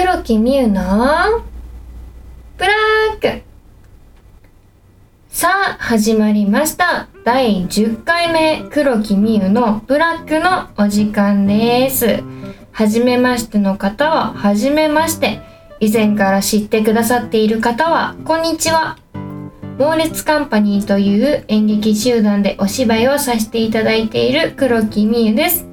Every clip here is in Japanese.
黒木美優のブラック。さあ始まりました。第10回目黒木美優のブラックのお時間です。初めましての方は初めまして。以前から知ってくださっている方はこんにちは。猛烈カンパニーという演劇集団でお芝居をさせていただいている黒木美優です。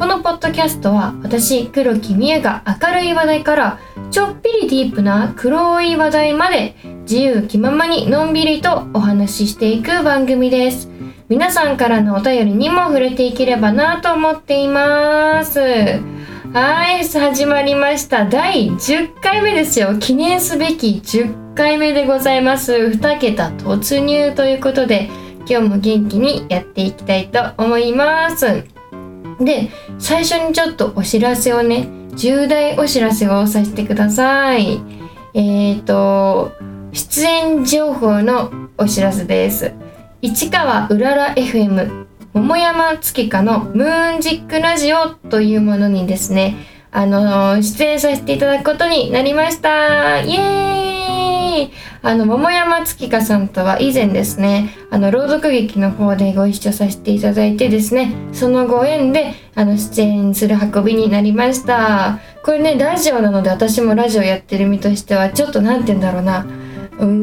このポッドキャストは私黒木美優が明るい話題からちょっぴりディープな黒い話題まで自由気ままにのんびりとお話ししていく番組です。皆さんからのお便りにも触れていければなと思っています。はい始まりました。第10回目ですよ。記念すべき10 10回目でございます。2桁突入ということで今日も元気にやっていきたいと思います。で最初にちょっとお知らせをね重大お知らせをさせてください。えっ、ー、と出演情報のお知らせです。市川うらら FM 桃山月花のムーンジックラジオというものにですねあの出演させていただくことになりました。イエーイ！あの、桃山月花さんとは以前ですね、あの、朗読劇の方でご一緒させていただいてですね、そのご縁で、あの、出演する運びになりました。これね、ラジオなので私もラジオやってる身としては、ちょっと何て言うんだろうな、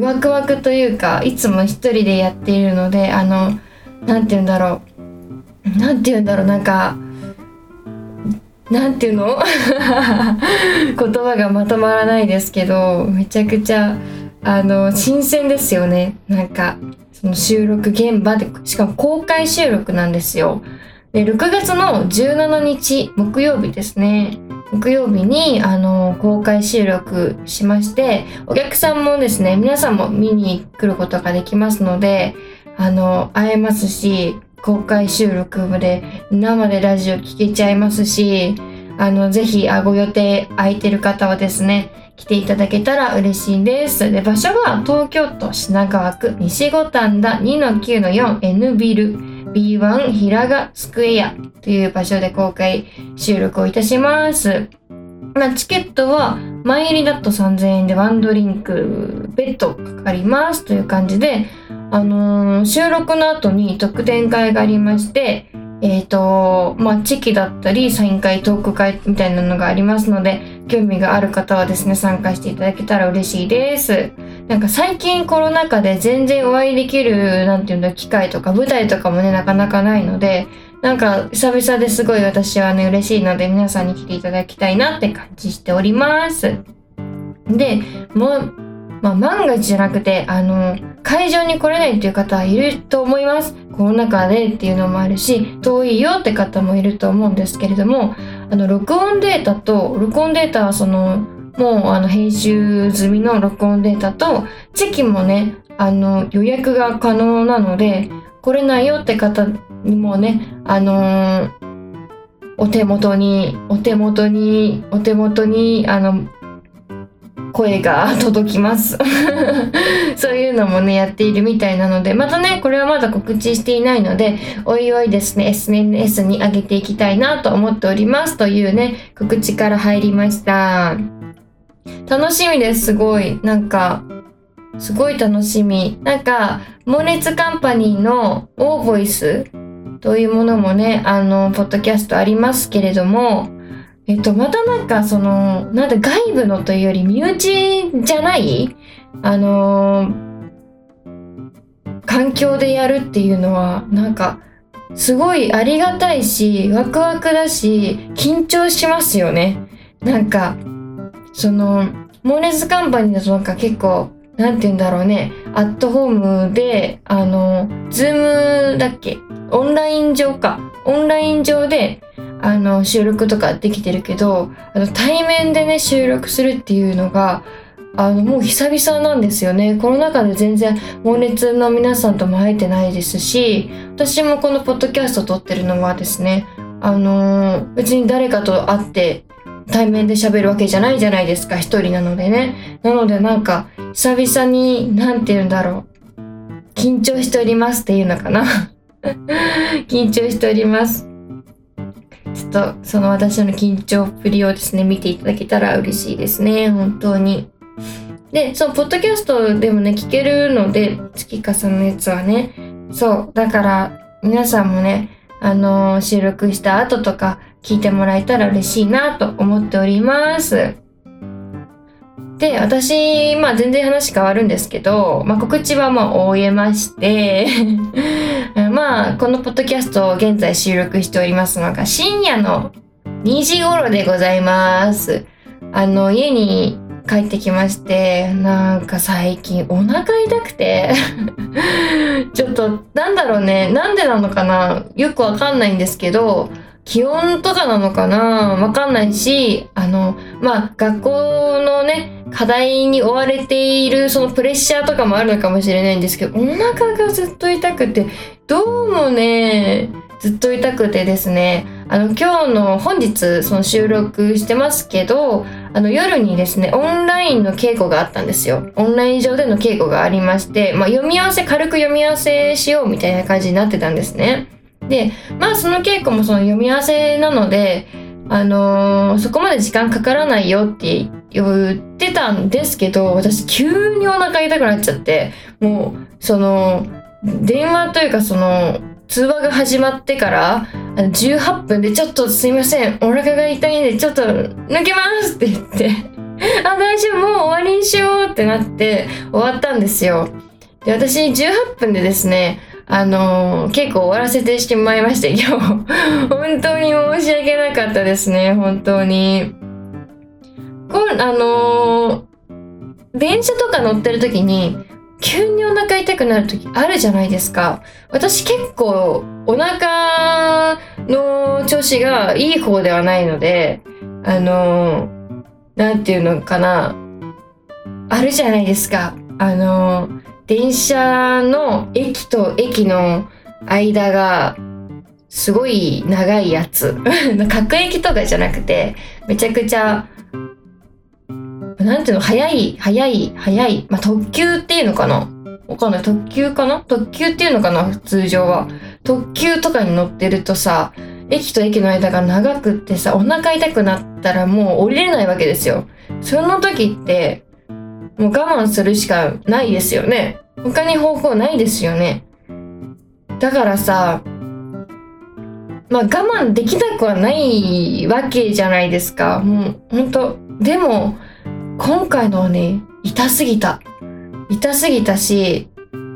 ワクワクというか、いつも一人でやっているので、あの、何て言うんだろう、何て言うんだろう、なんか、なんていうの？言葉がまとまらないですけどめちゃくちゃあの新鮮ですよね。なんかその収録現場でしかも公開収録なんですよ。で6月の17日木曜日ですね。木曜日にあの公開収録しましてお客さんもですね皆さんも見に来ることができますのであの会えますし公開収録まで生でラジオ聴けちゃいますし、あの、ぜひ、あ、ご予定空いてる方はですね、来ていただけたら嬉しいです。で、場所は東京都品川区西五反田2-9-4 N ビル B1 平賀スクエアという場所で公開収録をいたします。まあ、チケットは前入りだと3000円でワンドリンク別途かかりますという感じで、あのー、収録の後に特典会がありまして、えっ、ー、と、まあ、チキだったり、サイン会、トーク会みたいなのがありますので、興味がある方はですね、参加していただけたら嬉しいです。なんか最近コロナ禍で全然お会いできる、なんていうんだ、機会とか舞台とかもね、なかなかないので、なんか久々ですごい私はね、嬉しいので皆さんに来ていただきたいなって感じしております。で、もう、まあ、万が一じゃなくて、あの、会場に来れないっていう方はいると思います。コロナ禍でっていうのもあるし、遠いよって方もいると思うんですけれども、あの、録音データと、録音データはその、もうあの編集済みの録音データと、チェキもね、あの、予約が可能なので、来れないよって方にもね、あのー、お手元に、お手元に、お手元に、あの、声が届きますそういうのもね、やっているみたいなので、またね、これはまだ告知していないので、おいおいですね、SNS に上げていきたいなと思っておりますというね、告知から入りました。楽しみです、すごい。なんか、すごい楽しみ。なんか、猛烈カンパニーのオーボイスというものもね、あの、ポッドキャストありますけれども、えっと、またなんかその、なんだ外部のというより身内じゃないあのー、環境でやるっていうのは、なんか、すごいありがたいし、ワクワクだし、緊張しますよね。なんか、その、モーレツカンパニーだとなんか結構、なんて言うんだろうね、アットホームで、あの、 Zoom だっけ？オンライン上か。オンライン上で、あの、収録とかできてるけど、あの、対面でね、収録するっていうのが、あの、もう久々なんですよね。コロナ禍で全然、モーレツの皆さんとも会えてないですし、私もこのポッドキャスト撮ってるのはですね、あのー、別に誰かと会って対面で喋るわけじゃないじゃないですか、一人なのでね。なのでなんか、久々に、なんて言うんだろう。緊張しておりますっていうのかな。緊張しております。ちょっとその私の緊張っぷりをですね、見ていただけたら嬉しいですね。本当に。で、そうポッドキャストでもね、聞けるので、月かさんのやつはね。そう。だから、皆さんもね、あのー、収録した後とか聞いてもらえたら嬉しいなと思っております。で、私、まあ全然話変わるんですけど、まあ告知はまあ終えまして まあこのポッドキャストを現在収録しておりますのが深夜の2時頃でございます。あの、家に帰ってきまして、なんか最近お腹痛くて ちょっとなんだろうね、なんでなのかなよくわかんないんですけど、気温とかなのかなわかんないし、あの、まあ、学校のね、課題に追われているそのプレッシャーとかもあるのかもしれないんですけど、お腹がずっと痛くて、どうもね、ずっと痛くてですね、あの、今日の本日、その収録してますけど、あの、夜にですね、オンラインの稽古があったんですよ。オンライン上での稽古がありまして、まあ、読み合わせ、軽く読み合わせしようみたいな感じになってたんですね。で、まあその稽古もその読み合わせなので、あのー、そこまで時間かからないよって言ってたんですけど、私急にお腹痛くなっちゃって、もう、その、電話というかその、通話が始まってから18分でちょっとすいません、お腹が痛いんでちょっと抜けますって言って、あ、大丈夫、もう終わりにしようってなって終わったんですよ。で、私18分でですね、あのー、結構終わらせてしまいまして、今日。本当に申し訳なかったですね、本当に。こん、あのー、電車とか乗ってる時に、急にお腹痛くなる時あるじゃないですか。私結構お腹の調子がいい方ではないので、あのー、ていうのかな。あるじゃないですか。あのー、電車の駅と駅の間がすごい長いやつ。各駅とかじゃなくて、めちゃくちゃ、なんていうの、早い、早い、早い。まあ、特急っていうのかな？わかんない。特急かな？特急っていうのかな？通常は。特急とかに乗ってるとさ、駅と駅の間が長くってさ、お腹痛くなったらもう降りれないわけですよ。その時って、もう我慢するしかないですよね。他に方法ないですよね。だからさ、まあ我慢できなくはないわけじゃないですか。もうほんと。でも、今回のはね、痛すぎた。痛すぎたし、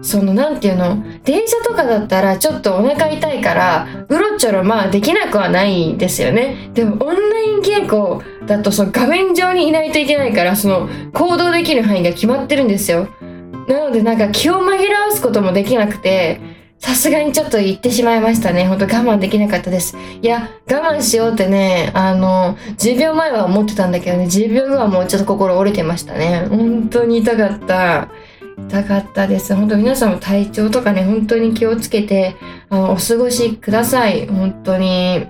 そのなんていうの？電車とかだったらちょっとお腹痛いからうろちょろまあできなくはないんですよねでもオンライン稽古だとその画面上にいないといけないからその行動できる範囲が決まってるんですよなのでなんか気を紛らわすこともできなくてさすがにちょっと言ってしまいましたね。ほんと我慢できなかったです。いや、我慢しようってね、あの、10秒前は思ってたんだけどね、10秒後はもうちょっと心折れてましたね。本当に痛かった。痛かったです。本当皆さんも体調とかね、本当に気をつけて、あの、お過ごしください。本当に。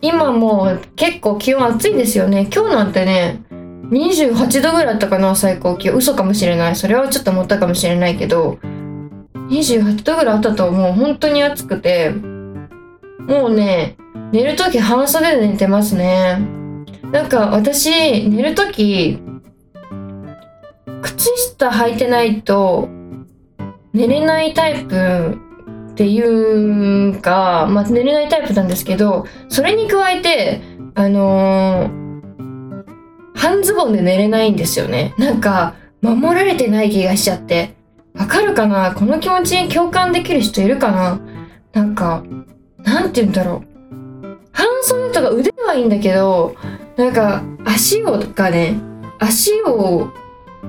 今もう結構気温暑いんですよね。今日なんてね、28度ぐらいだったかな、最高気温。嘘かもしれない。それはちょっと思ったかもしれないけど、28度ぐらいあったともう本当に暑くて、もうね、寝るとき半袖で寝てますね。なんか私、寝るとき、靴下履いてないと寝れないタイプっていうか、まあ、寝れないタイプなんですけどそれに加えてあのー、半ズボンで寝れないんですよね。なんか守られてない気がしちゃって。わかるかな？この気持ちに共感できる人いるかな？なんかなんて言うんだろう。半袖とか腕はいいんだけどなんか足をがね足を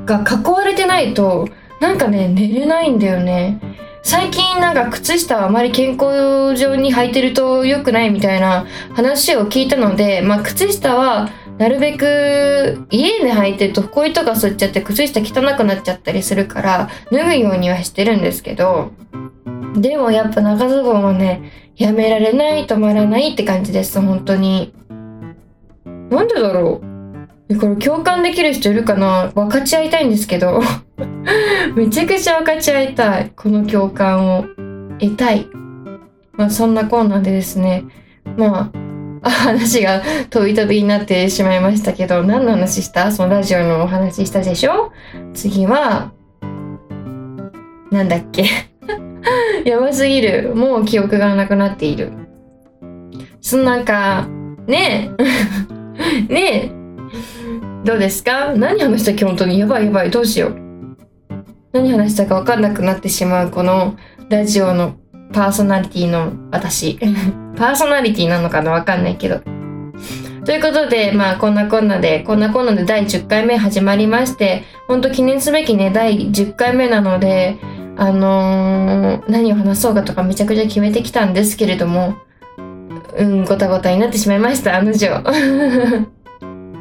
が囲われてないとなんかね寝れないんだよね。最近なんか靴下はあまり健康上に履いてると良くないみたいな話を聞いたのでまあ靴下はなるべく家で履いてると埃とか吸っちゃって靴下汚くなっちゃったりするから脱ぐようにはしてるんですけどでもやっぱ長ズボンはねやめられない止まらないって感じです本当に。なんでだろう。これ共感できる人いるかな？分かち合いたいんですけど。めちゃくちゃ分かち合いたい。この共感を。得たい。まあそんなコーナーでですね。まあ 話が飛び飛びになってしまいましたけど、何の話した？そのラジオのお話したでしょ？次は、なんだっけ？やばすぎる。もう記憶がなくなっている。そのなんか、ねえ。ねえ。どうですか？何話した？っけ本当に。やばいやばい。どうしよう。何話したか分かんなくなってしまうこのラジオのパーソナリティの私。パーソナリティなのかなわかんないけど。ということで、まあ、こんなこんなで、こんなこんなで第10回目始まりまして、ほんと記念すべきね、第10回目なので、あのー、何を話そうかとかめちゃくちゃ決めてきたんですけれども、うん、ごたごたになってしまいました、あの女。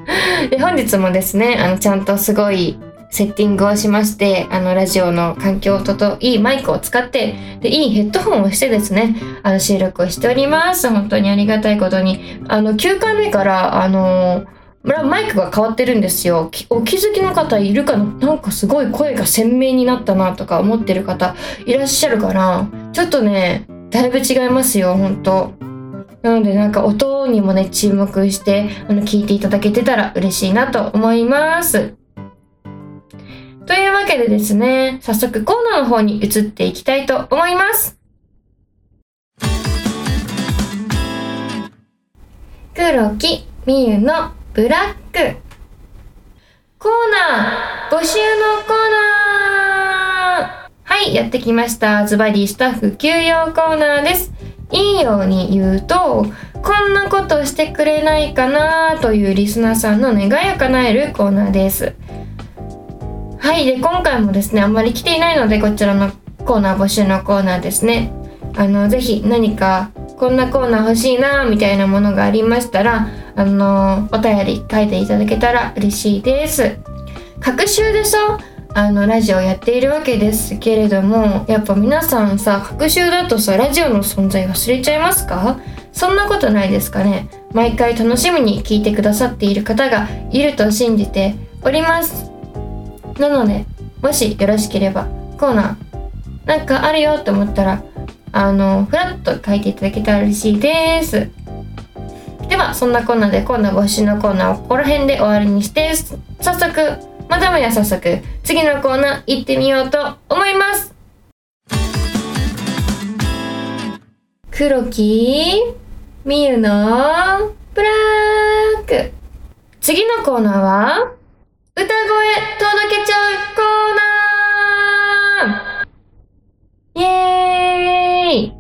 で、本日もですね、あの、ちゃんとすごいセッティングをしまして、あの、ラジオの環境とといいマイクを使って、で、いいヘッドホンをしてですね、あの、収録をしております。本当にありがたいことに。あの、9回目から、あのマイクが変わってるんですよ。お気づきの方いるかな？なんかすごい声が鮮明になったなとか思ってる方いらっしゃるから、ちょっとね、だいぶ違いますよ、本当なのでなんか音にもね、注目して、あの、聞いていただけてたら嬉しいなと思います。というわけでですね、早速コーナーの方に移っていきたいと思います。黒木みゆのブラックコーナー募集のコーナーはい、やってきました。ズバリスタッフ休養コーナーです。いいように言うと、こんなことしてくれないかなというリスナーさんの願いを叶えるコーナーです。はいで今回もですねあんまり来ていないのでこちらのコーナー募集のコーナーですねあのぜひ何かこんなコーナー欲しいなみたいなものがありましたらあのお便り書いていただけたら嬉しいです各週でさあのラジオやっているわけですけれどもやっぱ皆さんさ各週だとさラジオの存在忘れちゃいますか？そんなことないですかね？毎回楽しみに聞いてくださっている方がいると信じております。なので、もしよろしければ、コーナー、なんかあるよと思ったら、あの、ふらっと書いていただけたら嬉しいです。では、そんなコーナーでコーナー募集のコーナーをここら辺で終わりにして、早速、またもや早速、次のコーナー行ってみようと思います。黒木みゆのブラック次のコーナーは歌声届けちゃうコーナーイエーイ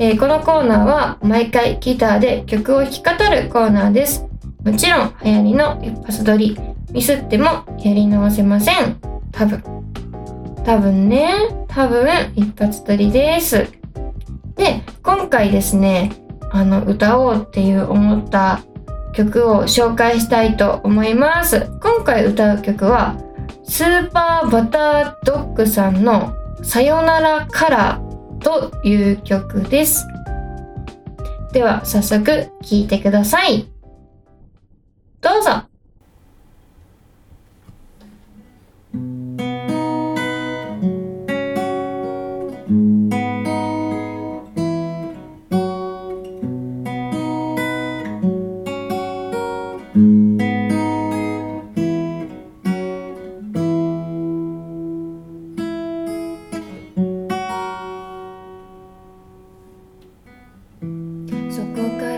えー、このコーナーは毎回ギターで曲を弾き語るコーナーです。もちろん流行りの一発撮り、ミスってもやり直せません。多分。多分ね、多分一発撮りです。で、今回ですね、あの、歌おうっていう思った曲を紹介したいと思います。今回歌う曲は、スーパーバタードッグさんのさよならカラーという曲です。では早速聴いてください。どうぞ騙さないでさよなら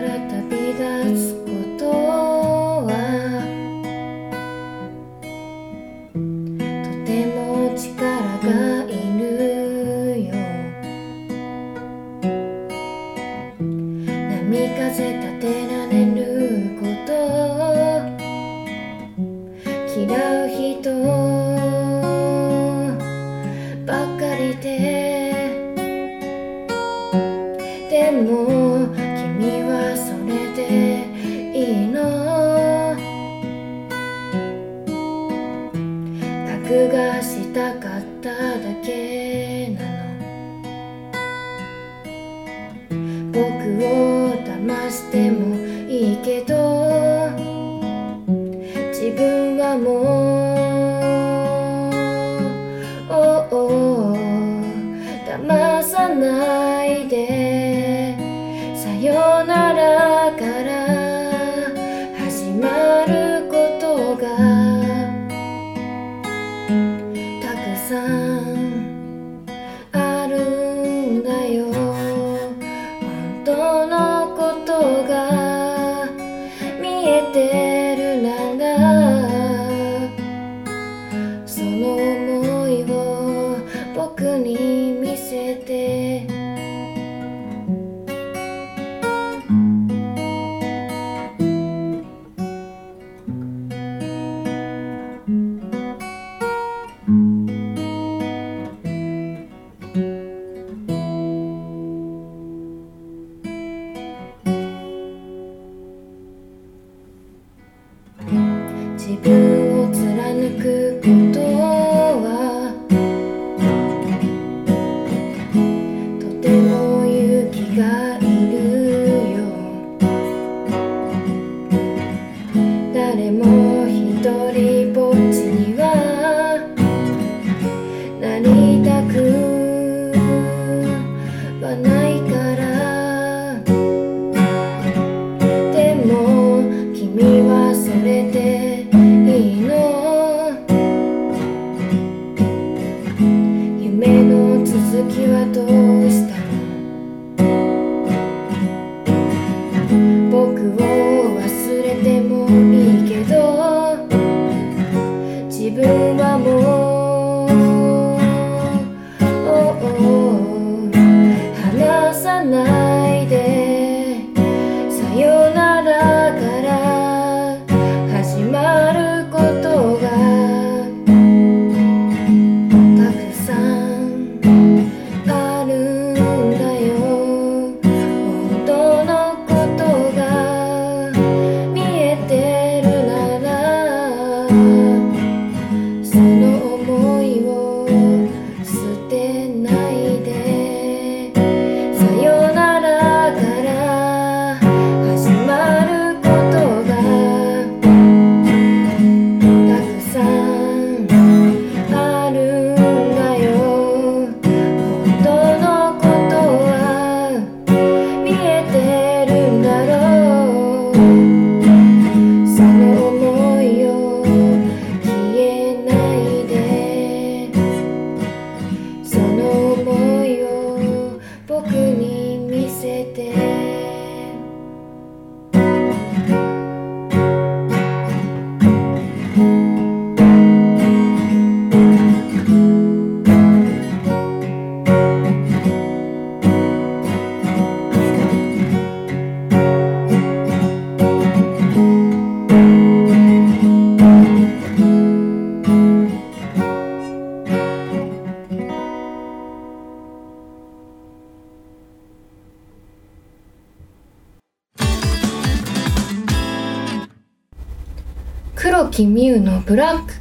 ブラック。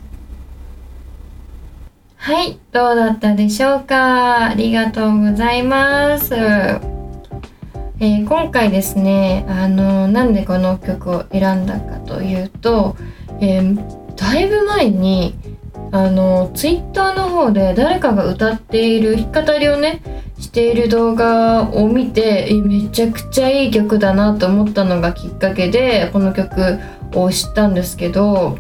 はいどうだったでしょうか？ありがとうございます、えー今回ですねあのなんでこの曲を選んだかというと、えーだいぶ前にあのツイッターの方で誰かが歌っている弾き語りをねしている動画を見てえめちゃくちゃいい曲だなと思ったのがきっかけでこの曲を知ったんですけど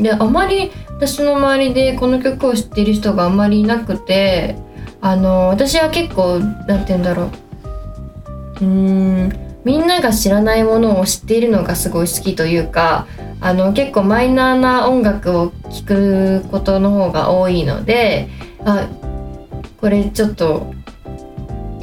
であまり私の周りでこの曲を知っている人があまりいなくてあの私は結構なんて言うんだろう。うんみんなが知らないものを知っているのがすごい好きというかあの結構マイナーな音楽を聴くことの方が多いのであこれちょっと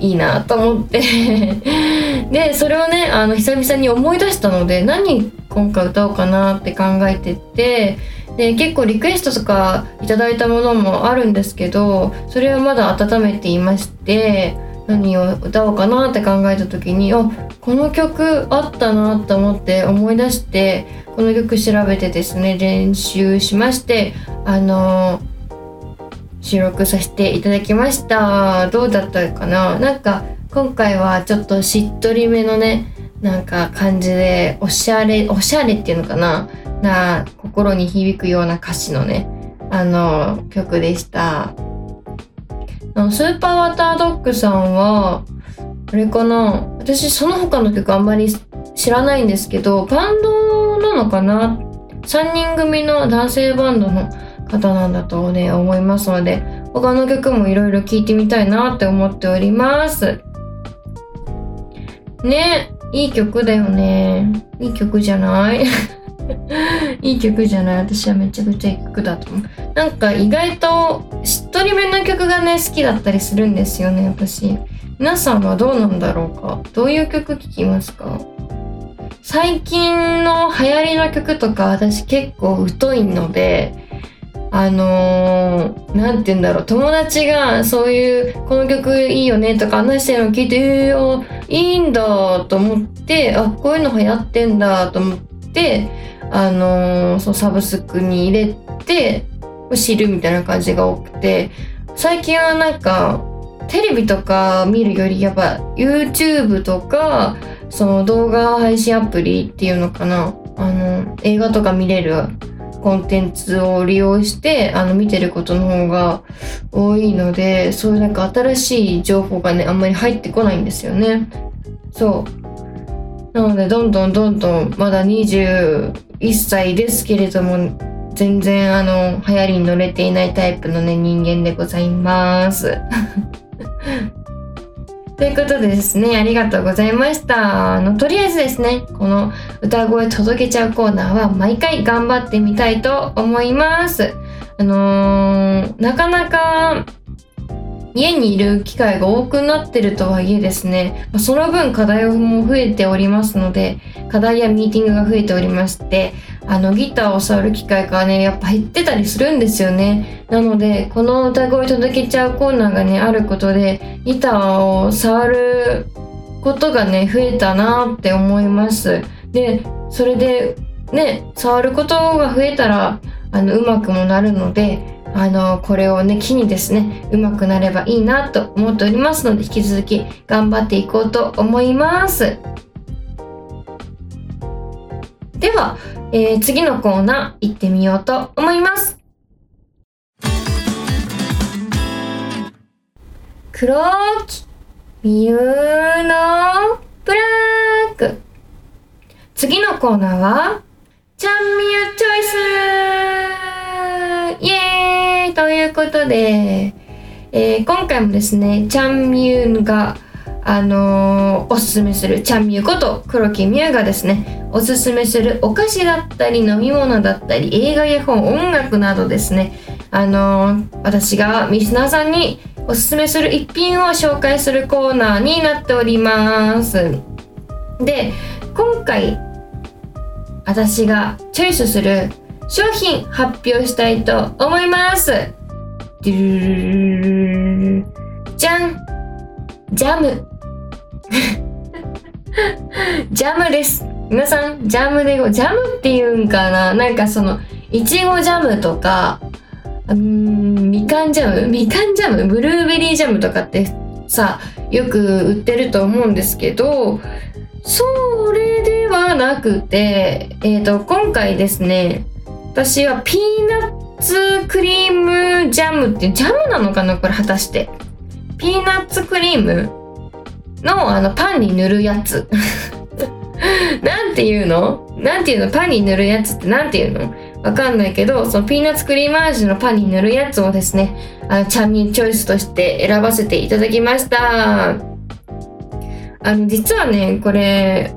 いいなと思って。でそれをねあの久々に思い出したので何今回歌おうかなって考えててで結構リクエストとかいただいたものもあるんですけどそれはまだ温めていまして何を歌おうかなって考えた時にあこの曲あったなと思って思い出してこの曲調べてですね練習しましてあの収録させていただきました。どうだったかな？なんか今回はちょっとしっとりめのねなんか感じでおしゃれおしゃれっていうのかな？な心に響くような歌詞のねあの曲でした。スーパーワタードッグさんはあれかな？私その他の曲あんまり知らないんですけどバンドなのかな？3人組の男性バンドの方なんだとね思いますので他の曲もいろいろ聴いてみたいなって思っております。ねいい曲だよね。いい曲じゃない？いい曲じゃない？私はめちゃくちゃいい曲だと思う。なんか意外としっとりめの曲がね好きだったりするんですよね私。皆さんはどうなんだろうか？どういう曲聴きますか？最近の流行りの曲とか私結構疎いのであのー、て言うんだろう。友達がそういうこの曲いいよねとか話してるの聞いてえー、いいんだと思ってあこういうの流行ってんだと思ってあのー、そのサブスクに入れて知るみたいな感じが多くて最近はなんかテレビとか見るよりやっぱ YouTube とかその動画配信アプリっていうのかな。あの映画とか見れるコンテンツを利用してあの見てることの方が多いのでそういうなんか新しい情報がねあんまり入ってこないんですよね。そう。なのでどんどんどんどんまだ21歳ですけれども全然あの流行りに乗れていないタイプのね人間でございます。ということでですね、ありがとうございました。あの、とりあえずですね、この歌声届けちゃうコーナーは毎回頑張ってみたいと思います。あのー、なかなか家にいる機会が多くなってるとはいえですね、その分課題も増えておりますので、課題やミーティングが増えておりまして、あのギターを触る機会がねやっぱ減ってたりするんですよね。なのでこの歌声届けちゃうコーナーがねあることでギターを触ることがね増えたなって思います。でそれでね触ることが増えたらあのうまくもなるのであのこれをね機にですねうまくなればいいなと思っておりますので引き続き頑張っていこうと思います。ではえー、次のコーナー行ってみようと思います。黒木みゆのブラック。次のコーナーは、ちゃんみゆチョイス。イエーイということで、えー、今回もですね、ちゃんみゆがあのー、おすすめするちゃんみゆこと黒木みゆがですねおすすめするお菓子だったり飲み物だったり映画や本音楽などですねあのー、私がミスナーさんにおすすめする一品を紹介するコーナーになっております。で今回私がチョイスする商品発表したいと思いますじゃんジャムジャムです。皆さん、ジャムで、ジャムっていうんかななんかその、いちごジャムとか、うん、みかんジャムみかんジャムブルーベリージャムとかってさ、よく売ってると思うんですけど、それではなくて、えっ、ー、と、今回ですね、私はピーナッツクリームジャムってジャムなのかなこれ果たして。ピーナッツクリームのあのパンに塗るやつ なんていうの？なんていうの？パンに塗るやつってなんていうの？わかんないけど、そのピーナッツクリーム味のパンに塗るやつをですね、あの、チャンミンチョイスとして選ばせていただきました。あの、実はね、これ、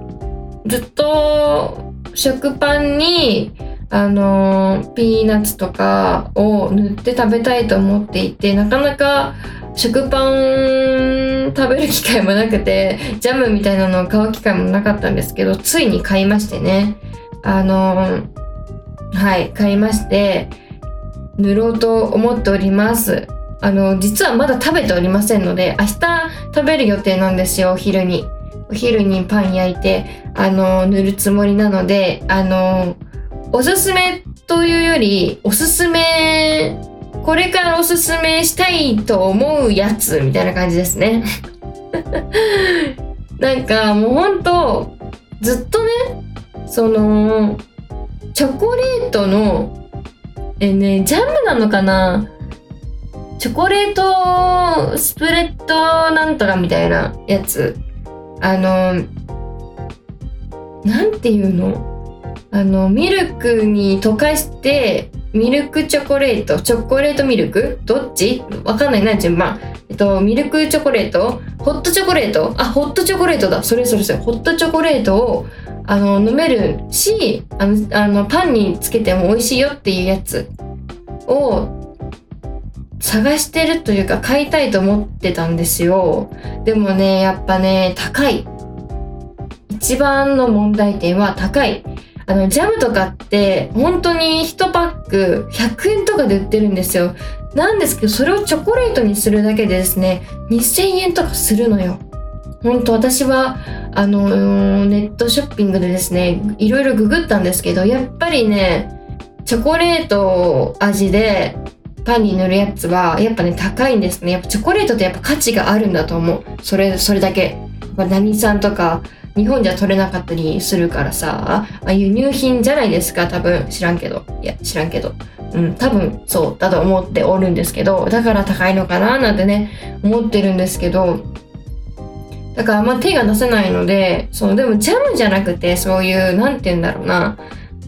ずっと食パンに、あの、ピーナッツとかを塗って食べたいと思っていて、なかなか食パン食べる機会もなくてジャムみたいなのを買う機会もなかったんですけどついに買いましてね。あのはい買いまして塗ろうと思っております。あの実はまだ食べておりませんので明日食べる予定なんですよお昼に。お昼にパン焼いてあの塗るつもりなのであのおすすめというよりおすすめこれからおすすめしたいと思うやつみたいな感じですね。なんかもうほんとずっとねそのチョコレートのえねジャムなのかな？チョコレートスプレッドなんとかみたいなやつ。あのなんていうの？あのミルクに溶かしてミルクチョコレート、チョコレートミルク？どっち？わかんないな、順番。えっと、ミルクチョコレート？ホットチョコレート？あ、ホットチョコレートだ。それそれそれ。ホットチョコレートを、あの、飲めるし、あの、あのパンにつけても美味しいよっていうやつを探してるというか買いたいと思ってたんですよ。でもね、やっぱね、高い。一番の問題点は高い。あの、ジャムとかって本当に1パック100円とかで売ってるんですよ。なんですけど、それをチョコレートにするだけでですね、2000円とかするのよ。本当私はあのネットショッピングでですねいろいろググったんですけどやっぱりねチョコレート味でパンに塗るやつはやっぱね高いんですねやっぱチョコレートってやっぱ価値があるんだと思うそれそれだけ何産とか日本じゃ取れなかったりするからさあ輸入品じゃないですか多分。知らんけど。いや知らんけど。うん多分そうだと思っておるんですけどだから高いのかななんてね思ってるんですけど。だからあんま手が出せないのでそのでもジャムじゃなくてそういう何て言うんだろうな。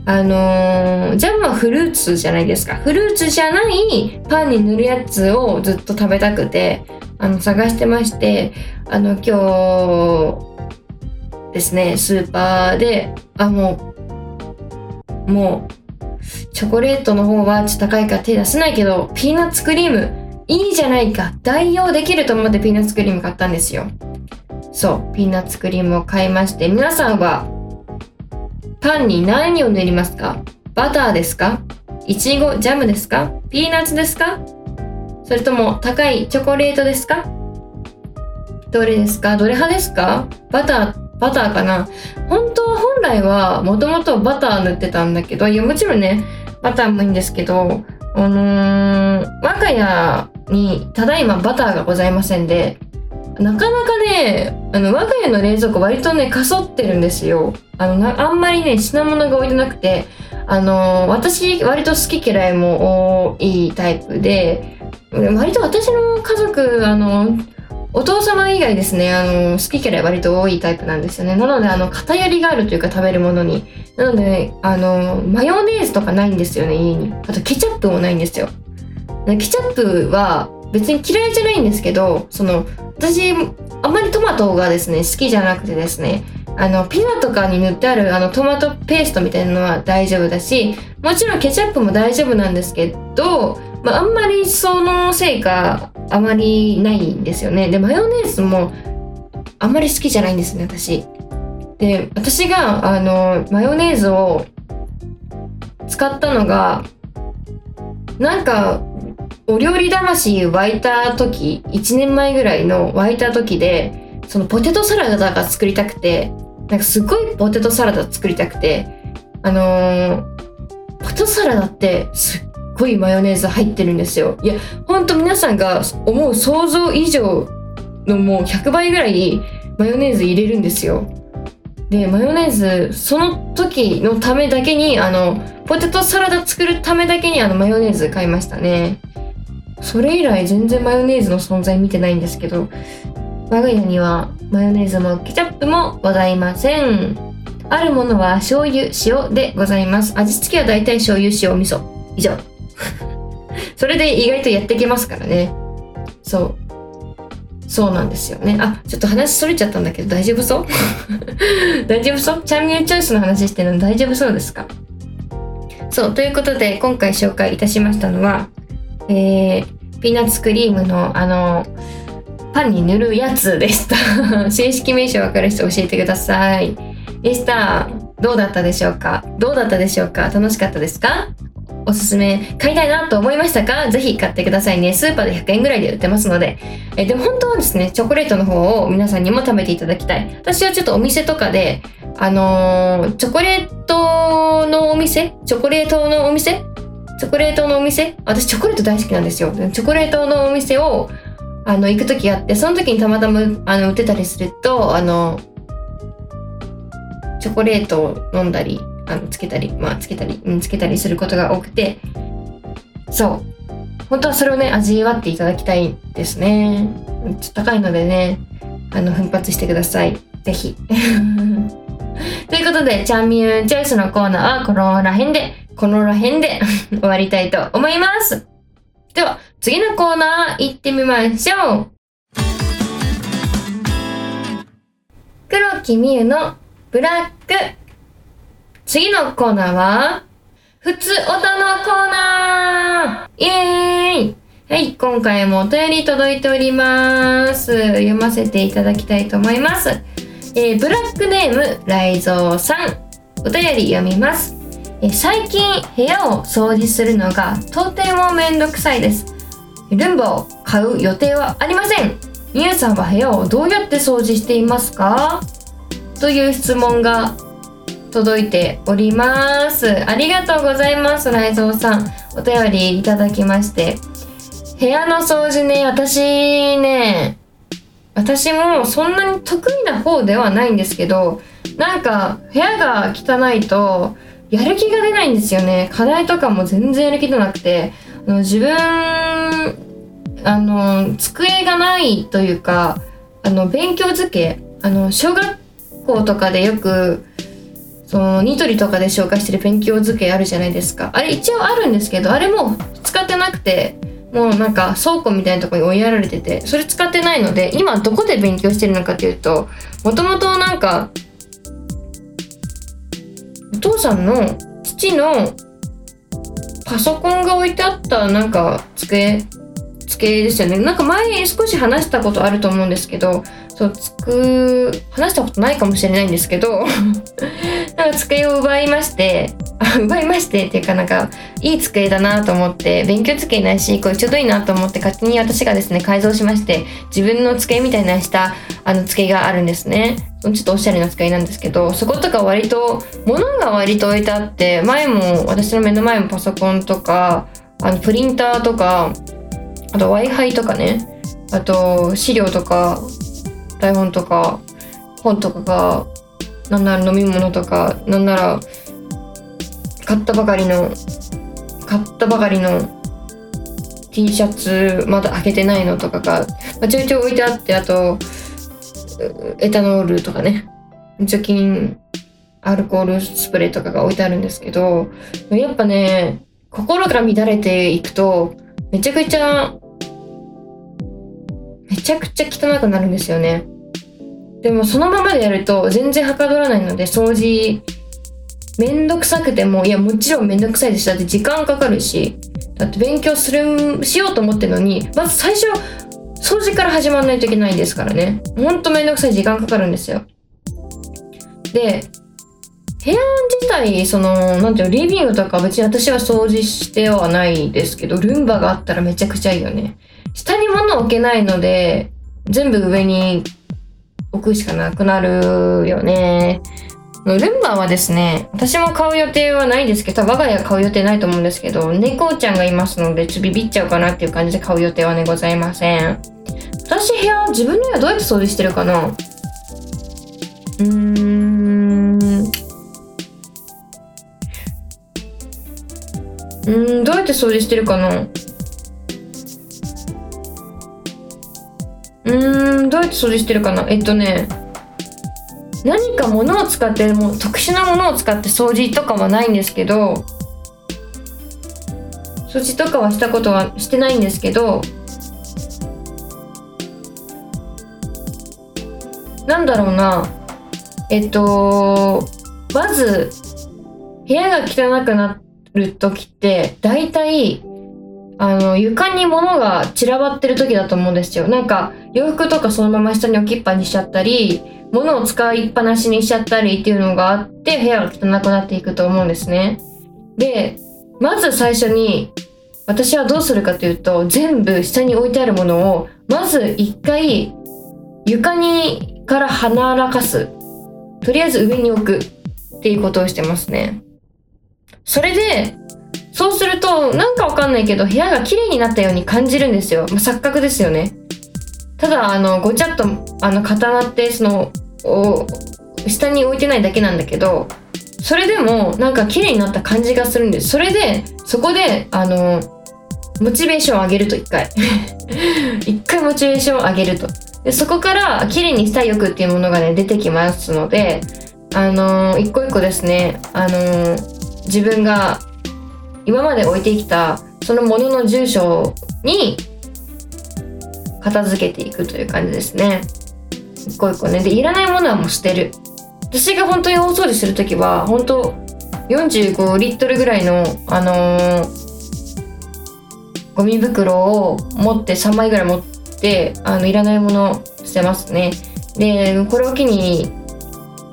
あのー、ジャムはフルーツじゃないですか。フルーツじゃないパンに塗るやつをずっと食べたくてあの探してましてあの今日ですねスーパーであもうもうチョコレートの方はちょっと高いから手出せないけどピーナッツクリームいいじゃないか。代用できると思ってピーナッツクリーム買ったんですよ。そうピーナッツクリームを買いまして皆さんはパンに何を塗りますか？バターですか？いちごジャムですか？ピーナッツですか？それとも高いチョコレートですか？どれですか？どれ派ですか？バター、バターかな？本当は本来はもともとバター塗ってたんだけど、いやもちろんね、バターもいいんですけど、あのー、我が家にただいまバターがございませんで、なかなかね、あの、我が家の冷蔵庫割とね、かそってるんですよ。あの、あんまりね、品物が置いてなくて、あのー、私、割と好き嫌いも多いタイプで、割と私の家族、あの、お父様以外ですね、あの、好き嫌い割と多いタイプなんですよね。なので、あの、偏りがあるというか食べるものに。なので、ねあの、マヨネーズとかないんですよね、家に。あと、ケチャップもないんですよ。ケチャップは別に嫌いじゃないんですけど、その、私、あんまりトマトがですね、好きじゃなくてですね、あの、ピザとかに塗ってあるあのトマトペーストみたいなのは大丈夫だし、もちろんケチャップも大丈夫なんですけど、まあ、んまりそのせいか、あまりないんですよね。で、マヨネーズもあんまり好きじゃないんですね、私。で、私が、あの、マヨネーズを使ったのが、なんか、お料理魂沸いた時、1年前ぐらいの沸いた時で、そのポテトサラダが作りたくて、なんかすごいポテトサラダ作りたくて、あのー、ポテトサラダってすっごいマヨネーズ入ってるんですよ。いや、ほんと皆さんが思う想像以上のもう100倍ぐらいマヨネーズ入れるんですよ。で、マヨネーズ、その時のためだけに、あの、ポテトサラダ作るためだけにあのマヨネーズ買いましたね。それ以来全然マヨネーズの存在見てないんですけど、我が家にはマヨネーズもケチャップもございません。あるものは醤油、塩でございます。味付けはだいたい醤油、塩、味噌。以上。それで意外とやっていけますからね。そう。そうなんですよね。あ、ちょっと話それちゃったんだけど大丈夫そう？大丈夫そう？チャンネルチョイスの話してるの大丈夫そうですか？そう、ということで今回紹介いたしましたのは、えー、ピーナッツクリームのあの、パンに塗るやつでした。正式名称わかる人教えてください。でした。どうだったでしょうか？どうだったでしょうか？楽しかったですか？おすすめ買いたいなと思いましたか？ぜひ買ってくださいね。スーパーで100円ぐらいで売ってますので。えでも本当はですね、チョコレートの方を皆さんにも食べていただきたい。私はちょっとお店とかで、あのー、チョコレートのお店？チョコレートのお店？チョコレートのお店？私チョコレート大好きなんですよ。チョコレートのお店をあの、行く時あって、その時にたまたま、あの、売ってたりすると、あの、チョコレートを飲んだり、あの、つけたり、まあ、つけたり、うん、つけたりすることが多くて、そう。本当はそれをね、味わっていただきたいですね。ちょっと高いのでね、あの、奮発してください。ぜひ。ということで、チャンミューチョイスのコーナーはこのら辺で、このら辺で 終わりたいと思います。では、次のコーナー行ってみましょう。黒木美優のブラック。次のコーナーは、普通音のコーナーイエーイはい、今回もお便り届いております。読ませていただきたいと思います。えー、ブラックネーム、ライゾーさん。お便り読みます。え最近部屋を掃除するのがとてもめんどくさいです。ルンバを買う予定はありません。みゆさんは部屋をどうやって掃除していますか？という質問が届いております。ありがとうございますライゾーさん。お便りいただきまして。部屋の掃除ね私ね私もそんなに得意な方ではないんですけどなんか部屋が汚いとやる気が出ないんですよね。課題とかも全然やる気出なくてあの自分あの机がないというかあの勉強机あの小学校とかでよくそのニトリとかで紹介してる勉強机あるじゃないですか。あれ一応あるんですけどあれも使ってなくてもうなんか倉庫みたいなとこに追いやられててそれ使ってないので今どこで勉強してるのかというともともとなんかお父さんの父のパソコンが置いてあったなんか机机ですよね。なんか前少し話したことあると思うんですけどそうつく話したことないかもしれないんですけどなんか机を奪いまして 奪いましてっていうかなんかいい机だなと思って勉強机ないしこれちょうどいいなと思って勝手に私がですね改造しまして自分の机みたいなしたあの机があるんですね。ちょっとおしゃれな机なんですけどそことか割と物が割と置いてあって前も私の目の前もパソコンとかあのプリンターとかあと w i f i とかねあと資料とか台本とか本とかがなんなら飲み物とかなんなら買ったばかりの買ったばかりの T シャツまだ開けてないのとかが、まあ、ちょいちょい置いてあってあとエタノールとかね。除菌アルコールスプレーとかが置いてあるんですけどやっぱね心が乱れていくとめちゃくちゃめちゃくちゃ汚くなるんですよね。でもそのままでやると全然はかどらないので掃除めんどくさくてもいやもちろんめんどくさいですだって時間かかるしだって勉強するしようと思ってるのにまず最初掃除から始まらないといけないですからね。ほんとめんどくさい時間かかるんですよ。で部屋自体そのなんていうのリビングとか別に私は掃除してはないですけどルンバがあったらめちゃくちゃいいよね。下に物置けないので全部上に置くしかなくなるよねルンバはですね、私も買う予定はないですけど、我が家買う予定ないと思うんですけど、猫ちゃんがいますので、ちょっとビビっちゃうかなっていう感じで買う予定はね、ございません。私部屋、自分の部屋どうやって掃除してるかな？うーん。うん、どうやって掃除してるかな？うん、どうやって掃除してるかな？えっとね、何か物を使ってもう特殊なものを使って掃除とかはないんですけど掃除とかはしたことはしてないんですけどなんだろうなえっとまず部屋が汚くなる時って大体あの床に物が散らばってる時だと思うんですよなんか洋服とかそのまま下に置きっぱにしちゃったり物を使いっぱなしにしちゃったりっていうのがあって部屋が汚くなっていくと思うんですね。で、まず最初に私はどうするかというと全部下に置いてあるものをまず一回床にから離らかす。とりあえず上に置くっていうことをしてますね。それで、そうするとなんかわかんないけど部屋が綺麗になったように感じるんですよ。まあ、錯覚ですよね。ただあのごちゃっとあの固まってそのお下に置いてないだけなんだけどそれでもなんか綺麗になった感じがするんですそれでそこであのモチベーションを上げると一回 一回モチベーションを上げるとでそこから綺麗にしたい欲っていうものがね出てきますのであの一個一個ですねあの自分が今まで置いてきたそのものの住所に片付けていくという感じですね。一個一個ね。でいらないものはもう捨てる。私が本当に大掃除する時は本当45リットルぐらいのあのー、ゴミ袋を持って3枚ぐらい持ってあのいらないもの捨てますね。でこれを機に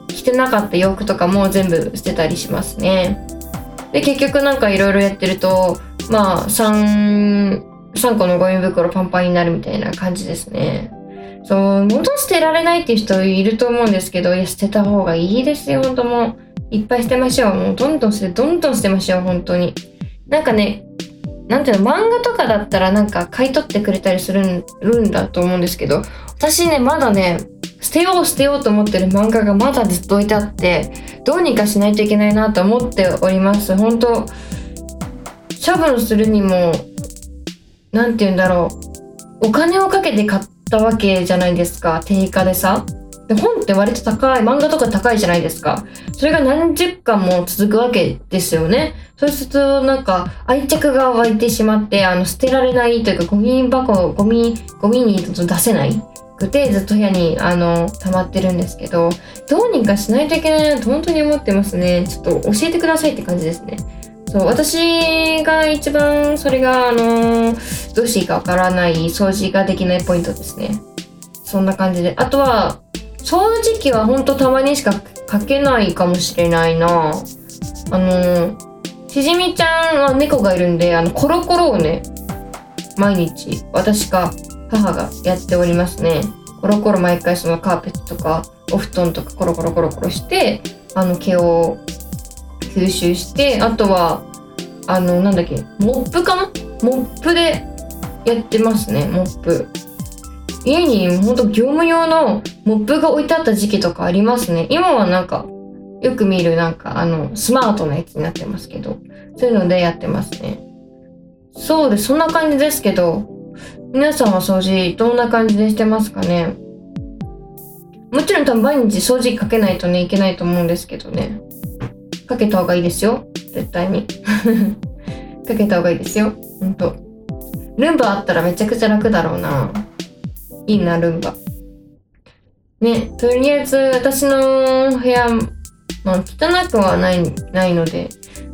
着てなかった洋服とかも全部捨てたりしますね。で結局なんかいろいろやってるとまあ3 3個のゴミ袋パンパンになるみたいな感じですね。そう、物捨てられないっていう人いると思うんですけど、いや、捨てた方がいいですよ、本当もう。いっぱい捨てましょう。もうどんどん捨て、どんどん捨てましょう、本当に。なんかね、なんていうの、漫画とかだったらなんか買い取ってくれたりするんだと思うんですけど、私ね、まだね、捨てよう捨てようと思ってる漫画がまだずっと置いてあって、どうにかしないといけないなと思っております。本当処分するにも、なんて言うんだろう。お金をかけて買ったわけじゃないですか。定価でさ。で本って割と高い、漫画とか高いじゃないですか。それが何十巻も続くわけですよね。そうすると、なんか、愛着が湧いてしまって、あの、捨てられないというか、ゴミ箱、ゴミ、ゴミに出せないくて、ずっと部屋に、あの、溜まってるんですけど、どうにかしないといけないなと本当に思ってますね。ちょっと教えてくださいって感じですね。そう私が一番それがあのどうしていいかわからない掃除ができないポイントですねそんな感じであとは掃除機はほんとたまにしかかけないかもしれないなあのしじみちゃんは猫がいるんであのコロコロをね毎日私か母がやっておりますね。コロコロ毎回そのカーペットとかお布団とかコロコロコロコロしてあの毛を吸収してあとはあのなんだっけモップかな？モップでやってますねモップ。家にほんと業務用のモップが置いてあった時期とかありますね。今はなんかよく見るなんかあのスマートなやつになってますけどそういうのでやってますね。そうでそんな感じですけど皆さんは掃除どんな感じでしてますかね？もちろん多分毎日掃除かけないとねいけないと思うんですけどねかけた方がいいですよ。絶対に。かけた方がいいですよ。ほんと。ルンバあったらめちゃくちゃ楽だろうな。いいな、ルンバ。ね、とりあえず私の部屋、まあ、汚くはないないので、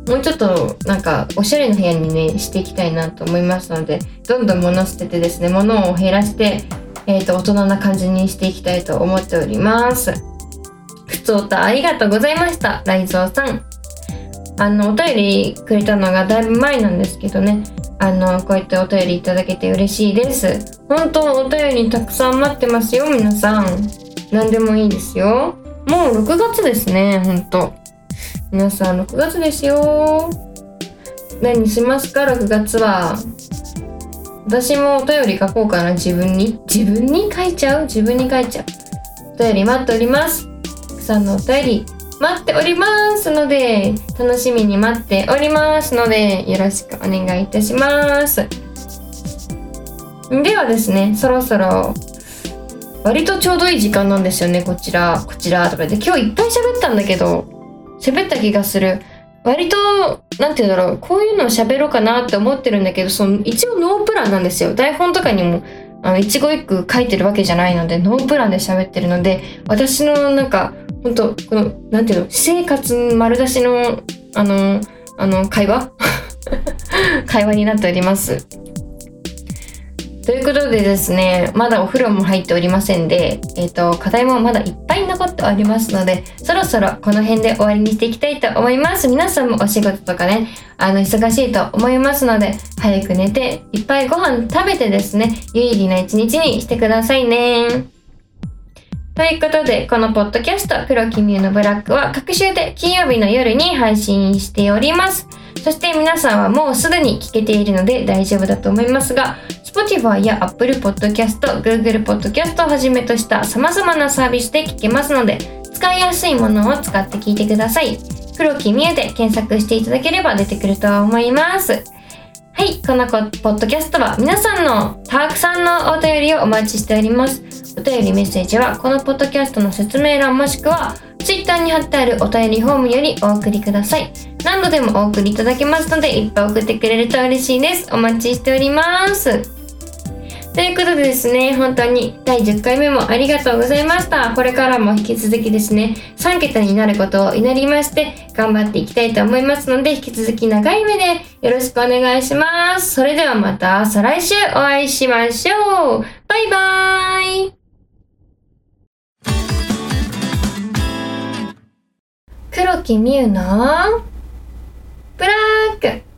もうちょっとなんかおしゃれな部屋にね、していきたいなと思いますので、どんどん物捨ててですね、物を減らして、えっ、ー、と、大人な感じにしていきたいと思っております。ふつおたありがとうございました。ライゾーさん。あの、お便りくれたのがだいぶ前なんですけどね。あの、こうやってお便りいただけて嬉しいです。本当お便りたくさん待ってますよ、皆さん。何でもいいですよ。もう6月ですね、ほんと。皆さん6月ですよ。何しますか、6月は。私もお便り書こうかな、自分に。自分に書いちゃう？自分に書いちゃう。お便り待っておりますたく。さんのお便り待っておりますので、楽しみに待っておりますので、よろしくお願いいたします。ではですね、そろそろ、割とちょうどいい時間なんですよね、こちら、こちらとかで。今日いっぱい喋ったんだけど、喋った気がする。割と、なんて言うんだろう、こういうのを喋ろうかなって思ってるんだけど、その、一応ノープランなんですよ。台本とかにもあの、一語一句書いてるわけじゃないので、ノープランで喋ってるので、私のなんか、本当この、なんていうの、私生活丸出しの、あの、あの、会話？会話になっております。ということでですね、まだお風呂も入っておりませんで、えっ、ー、と、課題もまだいっぱい残っておりますので、そろそろこの辺で終わりにしていきたいと思います。皆さんもお仕事とかね、あの、忙しいと思いますので、早く寝て、いっぱいご飯食べてですね、有意義な一日にしてくださいね。ということで、このポッドキャスト、黒木ミューのブラックは、各週で金曜日の夜に配信しております。そして皆さんはもうすでに聞けているので大丈夫だと思いますが、Spotify や Apple Podcast、Google Podcast をはじめとした様々なサービスで聞けますので、使いやすいものを使って聞いてください。黒木ミューで検索していただければ出てくると思います。はい、このポッドキャストは皆さんのたくさんのお便りをお待ちしております。お便りメッセージはこのポッドキャストの説明欄もしくは Twitter に貼ってあるお便りフォームよりお送りください。何度でもお送りいただけますのでいっぱい送ってくれると嬉しいです。お待ちしております。ということでですね、本当に第10回目もありがとうございました。これからも引き続きですね、3桁になることを祈りまして、頑張っていきたいと思いますので、引き続き長い目でよろしくお願いします。それではまた再来週お会いしましょう。バイバーイ黒木美優のブラック